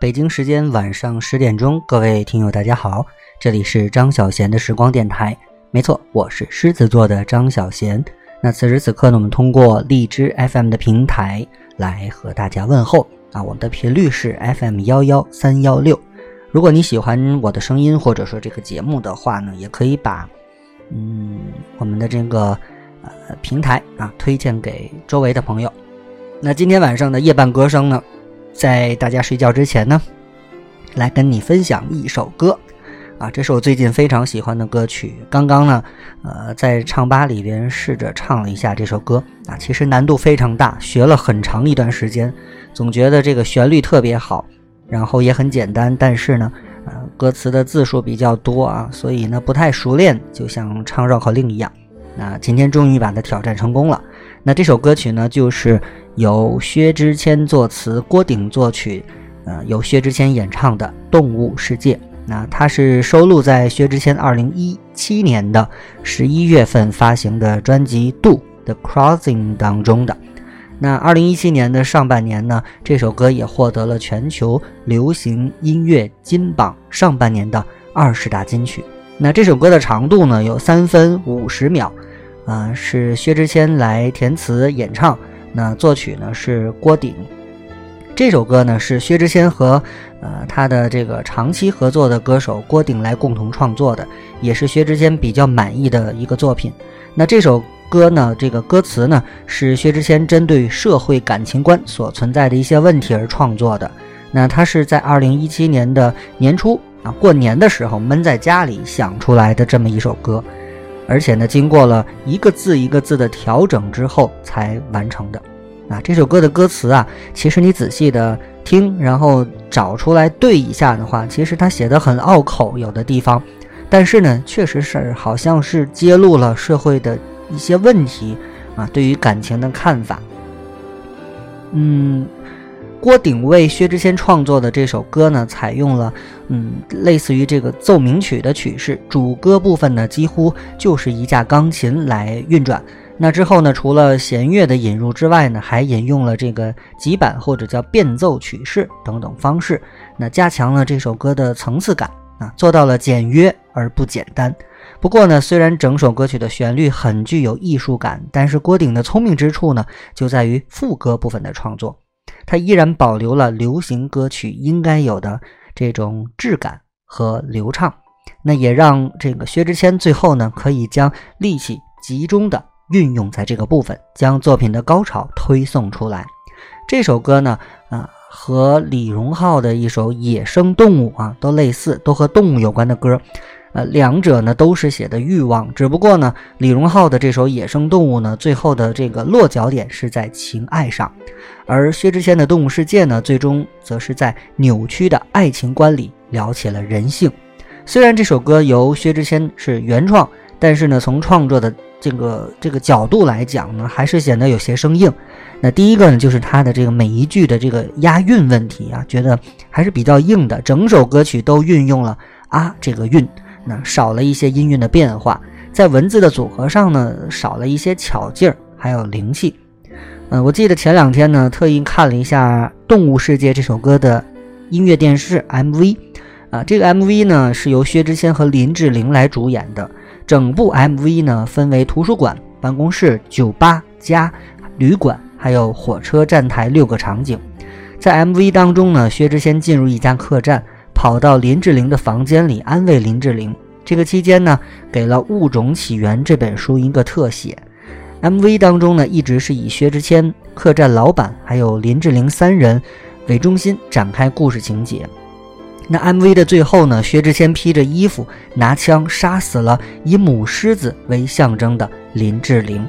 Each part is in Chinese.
北京时间晚上十点钟，各位听友大家好，这里是张小贤的时光电台。没错，我是狮子座的张小贤。那此时此刻呢，我们通过荔枝 FM 的平台来和大家问候啊，我们的频率是 FM 幺幺三幺六。如果你喜欢我的声音或者说这个节目的话呢，也可以把嗯我们的这个呃平台啊推荐给周围的朋友。那今天晚上的夜半歌声呢，在大家睡觉之前呢，来跟你分享一首歌，啊，这是我最近非常喜欢的歌曲。刚刚呢，呃，在唱吧里边试着唱了一下这首歌，啊，其实难度非常大，学了很长一段时间，总觉得这个旋律特别好，然后也很简单，但是呢，呃，歌词的字数比较多啊，所以呢不太熟练，就像唱绕口令一样。那今天终于把它挑战成功了。那这首歌曲呢，就是由薛之谦作词，郭顶作曲，呃，由薛之谦演唱的《动物世界》。那它是收录在薛之谦2017年的11月份发行的专辑《Do The Crossing》当中的。那2017年的上半年呢，这首歌也获得了全球流行音乐金榜上半年的二十大金曲。那这首歌的长度呢，有三分五十秒。啊，是薛之谦来填词演唱，那作曲呢是郭顶。这首歌呢是薛之谦和呃他的这个长期合作的歌手郭顶来共同创作的，也是薛之谦比较满意的一个作品。那这首歌呢，这个歌词呢是薛之谦针对社会感情观所存在的一些问题而创作的。那他是在二零一七年的年初啊，过年的时候闷在家里想出来的这么一首歌。而且呢，经过了一个字一个字的调整之后才完成的。啊，这首歌的歌词啊，其实你仔细的听，然后找出来对一下的话，其实他写的很拗口，有的地方，但是呢，确实是好像是揭露了社会的一些问题啊，对于感情的看法。嗯。郭顶为薛之谦创作的这首歌呢，采用了嗯类似于这个奏鸣曲的曲式，主歌部分呢几乎就是一架钢琴来运转。那之后呢，除了弦乐的引入之外呢，还引用了这个急板或者叫变奏曲式等等方式，那加强了这首歌的层次感啊，做到了简约而不简单。不过呢，虽然整首歌曲的旋律很具有艺术感，但是郭顶的聪明之处呢，就在于副歌部分的创作。它依然保留了流行歌曲应该有的这种质感和流畅，那也让这个薛之谦最后呢可以将力气集中的运用在这个部分，将作品的高潮推送出来。这首歌呢，啊，和李荣浩的一首《野生动物》啊都类似，都和动物有关的歌。呃，两者呢都是写的欲望，只不过呢，李荣浩的这首《野生动物》呢，最后的这个落脚点是在情爱上，而薛之谦的《动物世界》呢，最终则是在扭曲的爱情观里聊起了人性。虽然这首歌由薛之谦是原创，但是呢，从创作的这个这个角度来讲呢，还是显得有些生硬。那第一个呢，就是他的这个每一句的这个押韵问题啊，觉得还是比较硬的。整首歌曲都运用了啊这个韵。那少了一些音韵的变化，在文字的组合上呢，少了一些巧劲儿，还有灵气。嗯，我记得前两天呢，特意看了一下《动物世界》这首歌的音乐电视 MV，啊，这个 MV 呢是由薛之谦和林志玲来主演的。整部 MV 呢分为图书馆、办公室、酒吧、家、旅馆，还有火车站台六个场景。在 MV 当中呢，薛之谦进入一家客栈。跑到林志玲的房间里安慰林志玲。这个期间呢，给了《物种起源》这本书一个特写。MV 当中呢，一直是以薛之谦、客栈老板还有林志玲三人为中心展开故事情节。那 MV 的最后呢，薛之谦披着衣服拿枪杀死了以母狮子为象征的林志玲。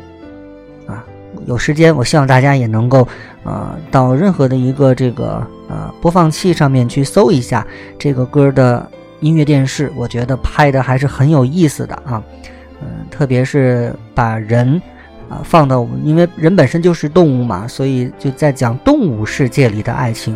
有时间，我希望大家也能够，呃，到任何的一个这个呃播放器上面去搜一下这个歌的音乐电视，我觉得拍的还是很有意思的啊，嗯，特别是把人啊放到，因为人本身就是动物嘛，所以就在讲动物世界里的爱情。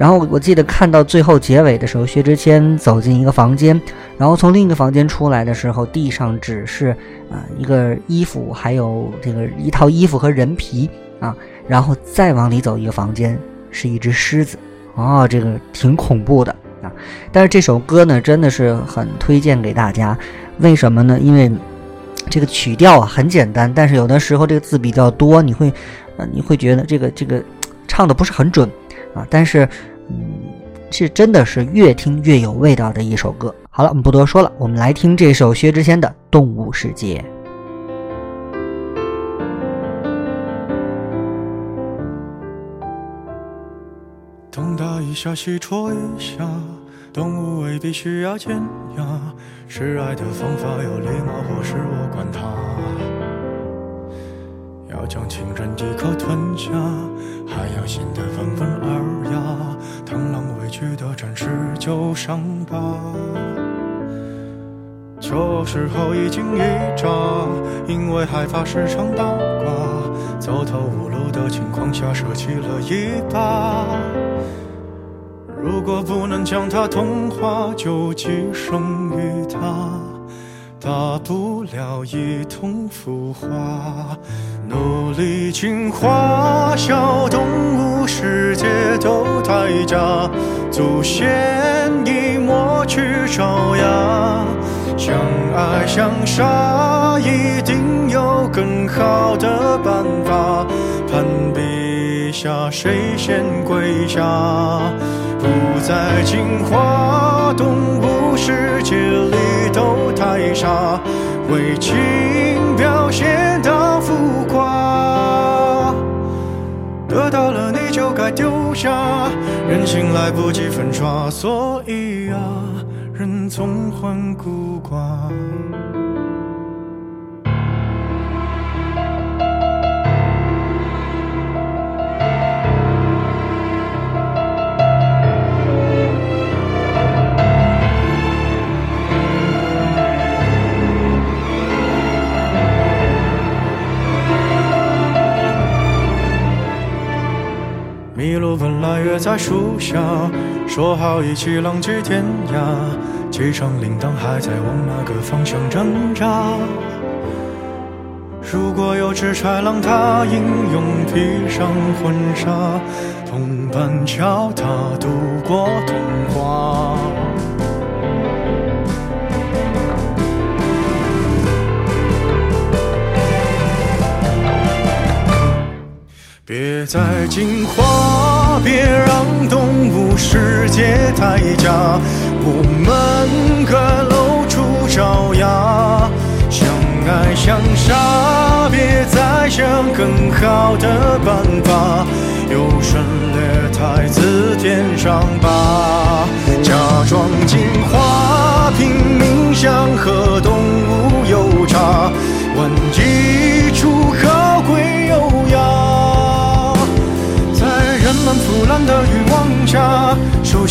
然后我记得看到最后结尾的时候，薛之谦走进一个房间，然后从另一个房间出来的时候，地上只是啊一个衣服，还有这个一套衣服和人皮啊，然后再往里走一个房间，是一只狮子哦，这个挺恐怖的啊。但是这首歌呢，真的是很推荐给大家。为什么呢？因为这个曲调啊很简单，但是有的时候这个字比较多，你会，呃，你会觉得这个这个唱的不是很准啊。但是，嗯，是真的是越听越有味道的一首歌。好了，我们不多说了，我们来听这首薛之谦的《动物世界》。东打一下，西戳一下，动物未必需要尖牙。示爱的方法有礼貌，或是我管他。要将情人一口吞下，还要显得温文尔。去的展示旧伤疤，这时候一惊一乍，因为害怕时常倒挂，走投无路的情况下，舍弃了一把。如果不能将它同化，就寄生于它，大不了一同腐化。努力进化，小动物世界都太假，祖先已抹去爪牙。相爱相杀，一定有更好的办法。攀比下，谁先跪下？不再进化，动物世界里都太傻，为情下，人心来不及粉刷，所以啊，人总患孤寡。麋鹿本来约在树下，说好一起浪迹天涯。机场铃铛还在往哪个方向挣扎。如果有只豺狼，它英勇披上婚纱，同伴教它度过童话。别再进化，别让动物世界太假，我们各露出爪牙，相爱相杀，别再想更好的办法，优胜劣汰自天上拔，假装进化，拼命想和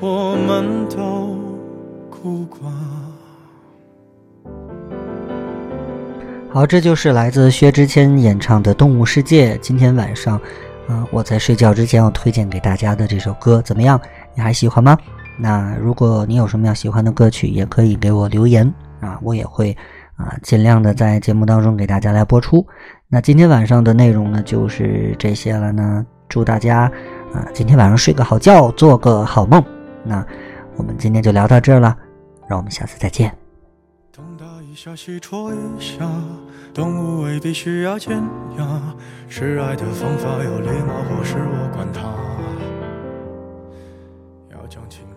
我们都孤寡。好，这就是来自薛之谦演唱的《动物世界》。今天晚上，啊，我在睡觉之前要推荐给大家的这首歌，怎么样？你还喜欢吗？那如果你有什么样喜欢的歌曲，也可以给我留言啊，我也会啊尽量的在节目当中给大家来播出。那今天晚上的内容呢，就是这些了呢。祝大家。啊，今天晚上睡个好觉，做个好梦。那我们今天就聊到这儿了，让我们下次再见。东打一下，西戳一下，动物未必需要尖牙，示爱的方法有礼貌，或是我管它。要讲清。